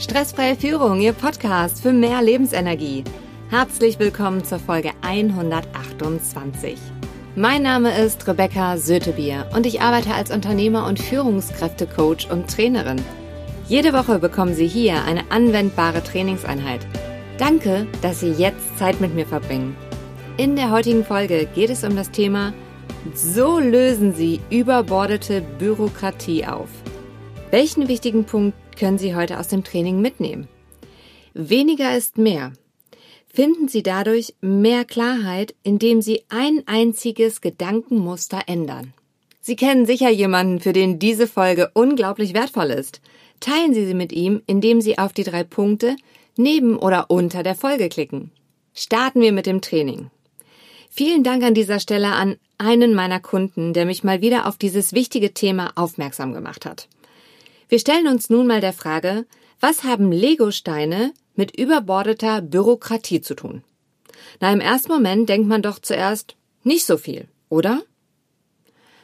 Stressfreie Führung, Ihr Podcast für mehr Lebensenergie. Herzlich willkommen zur Folge 128. Mein Name ist Rebecca Sötebier und ich arbeite als Unternehmer und Führungskräftecoach und Trainerin. Jede Woche bekommen Sie hier eine anwendbare Trainingseinheit. Danke, dass Sie jetzt Zeit mit mir verbringen. In der heutigen Folge geht es um das Thema So lösen Sie überbordete Bürokratie auf. Welchen wichtigen Punkt können Sie heute aus dem Training mitnehmen? Weniger ist mehr. Finden Sie dadurch mehr Klarheit, indem Sie ein einziges Gedankenmuster ändern. Sie kennen sicher jemanden, für den diese Folge unglaublich wertvoll ist. Teilen Sie sie mit ihm, indem Sie auf die drei Punkte neben oder unter der Folge klicken. Starten wir mit dem Training. Vielen Dank an dieser Stelle an einen meiner Kunden, der mich mal wieder auf dieses wichtige Thema aufmerksam gemacht hat. Wir stellen uns nun mal der Frage, was haben Lego-Steine mit überbordeter Bürokratie zu tun? Na, im ersten Moment denkt man doch zuerst nicht so viel, oder?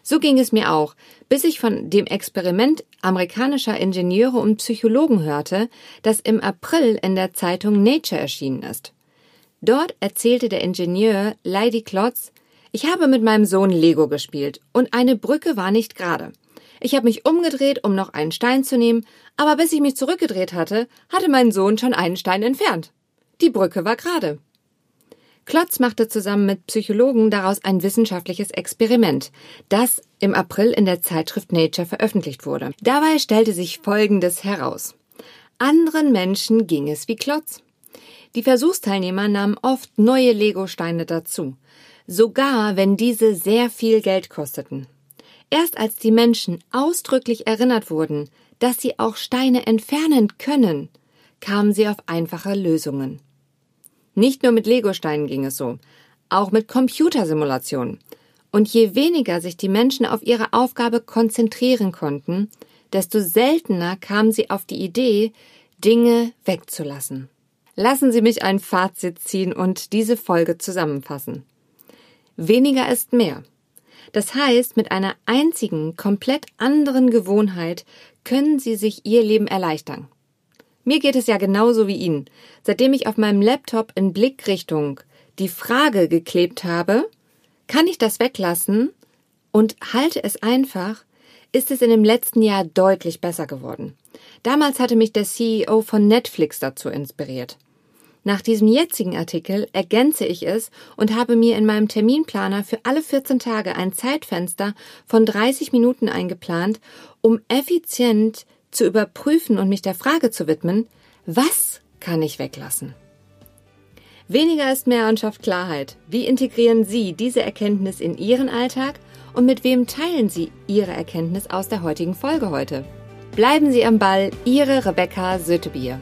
So ging es mir auch, bis ich von dem Experiment amerikanischer Ingenieure und Psychologen hörte, das im April in der Zeitung Nature erschienen ist. Dort erzählte der Ingenieur Leidy Klotz, ich habe mit meinem Sohn Lego gespielt und eine Brücke war nicht gerade. Ich habe mich umgedreht, um noch einen Stein zu nehmen, aber bis ich mich zurückgedreht hatte, hatte mein Sohn schon einen Stein entfernt. Die Brücke war gerade. Klotz machte zusammen mit Psychologen daraus ein wissenschaftliches Experiment, das im April in der Zeitschrift Nature veröffentlicht wurde. Dabei stellte sich Folgendes heraus. Anderen Menschen ging es wie Klotz. Die Versuchsteilnehmer nahmen oft neue Lego-Steine dazu, sogar wenn diese sehr viel Geld kosteten. Erst als die Menschen ausdrücklich erinnert wurden, dass sie auch Steine entfernen können, kamen sie auf einfache Lösungen. Nicht nur mit Legosteinen ging es so, auch mit Computersimulationen. Und je weniger sich die Menschen auf ihre Aufgabe konzentrieren konnten, desto seltener kamen sie auf die Idee, Dinge wegzulassen. Lassen Sie mich ein Fazit ziehen und diese Folge zusammenfassen. Weniger ist mehr. Das heißt, mit einer einzigen, komplett anderen Gewohnheit können Sie sich Ihr Leben erleichtern. Mir geht es ja genauso wie Ihnen. Seitdem ich auf meinem Laptop in Blickrichtung die Frage geklebt habe, kann ich das weglassen und halte es einfach, ist es in dem letzten Jahr deutlich besser geworden. Damals hatte mich der CEO von Netflix dazu inspiriert. Nach diesem jetzigen Artikel ergänze ich es und habe mir in meinem Terminplaner für alle 14 Tage ein Zeitfenster von 30 Minuten eingeplant, um effizient zu überprüfen und mich der Frage zu widmen, was kann ich weglassen? Weniger ist mehr und schafft Klarheit. Wie integrieren Sie diese Erkenntnis in Ihren Alltag und mit wem teilen Sie Ihre Erkenntnis aus der heutigen Folge heute? Bleiben Sie am Ball, Ihre Rebecca Sötebier.